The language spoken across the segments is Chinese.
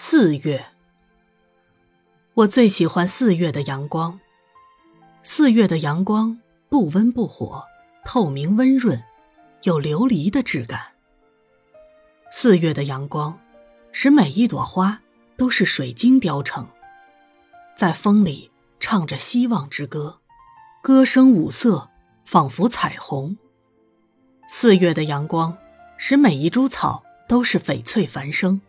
四月，我最喜欢四月的阳光。四月的阳光不温不火，透明温润，有琉璃的质感。四月的阳光，使每一朵花都是水晶雕成，在风里唱着希望之歌，歌声五色，仿佛彩虹。四月的阳光，使每一株草都是翡翠繁生。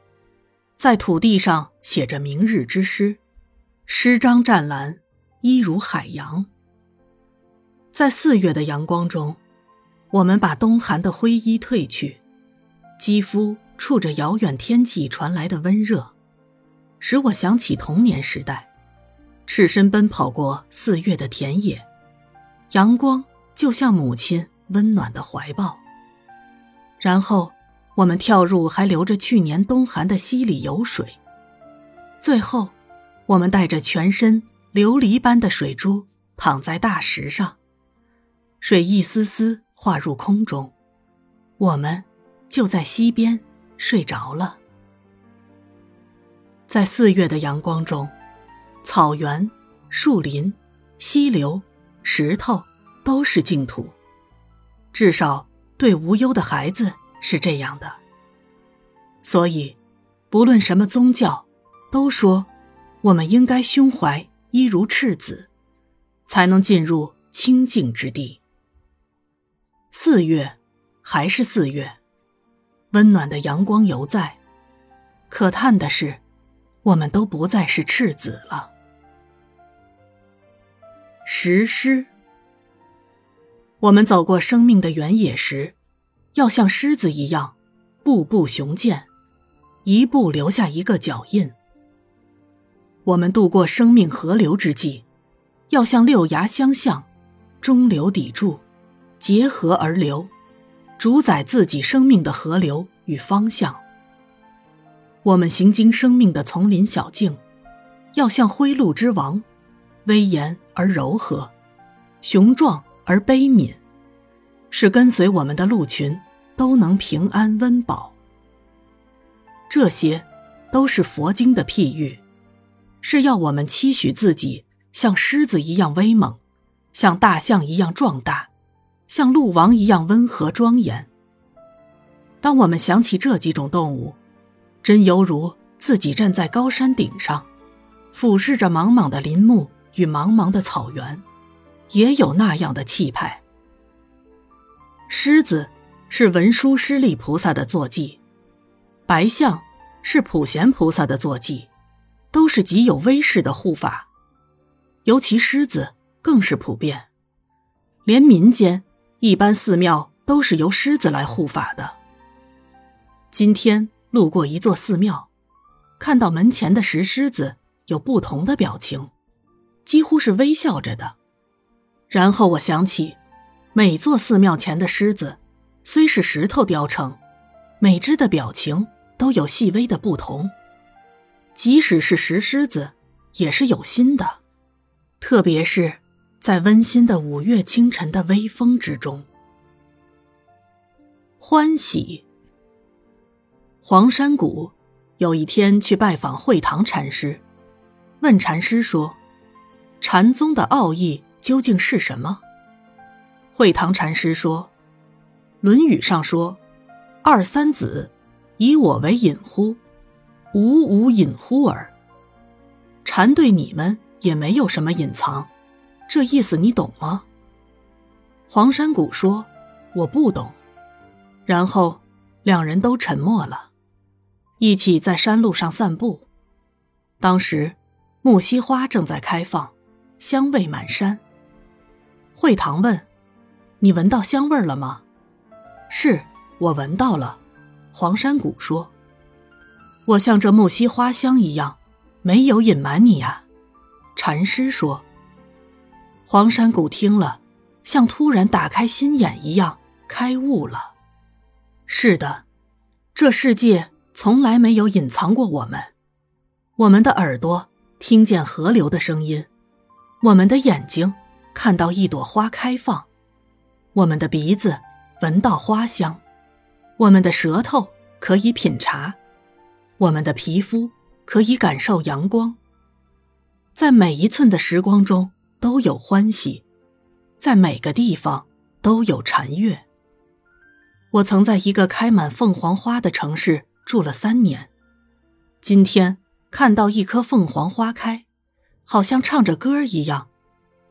在土地上写着明日之诗，诗章湛蓝，一如海洋。在四月的阳光中，我们把冬寒的灰衣褪去，肌肤触着遥远天际传来的温热，使我想起童年时代，赤身奔跑过四月的田野，阳光就像母亲温暖的怀抱，然后。我们跳入还留着去年冬寒的溪里游水，最后，我们带着全身琉璃般的水珠躺在大石上，水一丝丝化入空中，我们就在溪边睡着了。在四月的阳光中，草原、树林、溪流、石头都是净土，至少对无忧的孩子。是这样的，所以，不论什么宗教，都说我们应该胸怀一如赤子，才能进入清净之地。四月，还是四月，温暖的阳光犹在，可叹的是，我们都不再是赤子了。石狮，我们走过生命的原野时。要像狮子一样，步步雄健，一步留下一个脚印。我们渡过生命河流之际，要像六牙相向，中流砥柱，结合而流，主宰自己生命的河流与方向。我们行经生命的丛林小径，要像灰鹿之王，威严而柔和，雄壮而悲悯。是跟随我们的鹿群都能平安温饱。这些，都是佛经的譬喻，是要我们期许自己像狮子一样威猛，像大象一样壮大，像鹿王一样温和庄严。当我们想起这几种动物，真犹如自己站在高山顶上，俯视着茫茫的林木与茫茫的草原，也有那样的气派。狮子是文殊师利菩萨的坐骑，白象是普贤菩萨的坐骑，都是极有威势的护法。尤其狮子更是普遍，连民间一般寺庙都是由狮子来护法的。今天路过一座寺庙，看到门前的石狮子有不同的表情，几乎是微笑着的。然后我想起。每座寺庙前的狮子，虽是石头雕成，每只的表情都有细微的不同。即使是石狮子，也是有心的，特别是在温馨的五月清晨的微风之中。欢喜。黄山谷有一天去拜访慧堂禅师，问禅师说：“禅宗的奥义究竟是什么？”慧堂禅师说：“《论语》上说，二三子，以我为隐乎？吾无隐乎耳。禅对你们也没有什么隐藏，这意思你懂吗？”黄山谷说：“我不懂。”然后两人都沉默了，一起在山路上散步。当时木樨花正在开放，香味满山。惠堂问。你闻到香味了吗？是我闻到了。黄山谷说：“我像这木樨花香一样，没有隐瞒你呀。”禅师说。黄山谷听了，像突然打开心眼一样，开悟了。是的，这世界从来没有隐藏过我们。我们的耳朵听见河流的声音，我们的眼睛看到一朵花开放。我们的鼻子闻到花香，我们的舌头可以品茶，我们的皮肤可以感受阳光。在每一寸的时光中都有欢喜，在每个地方都有禅悦。我曾在一个开满凤凰花的城市住了三年，今天看到一棵凤凰花开，好像唱着歌一样，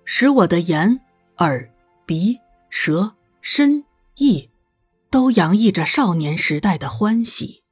使我的眼、耳、鼻、舌、身、意，都洋溢着少年时代的欢喜。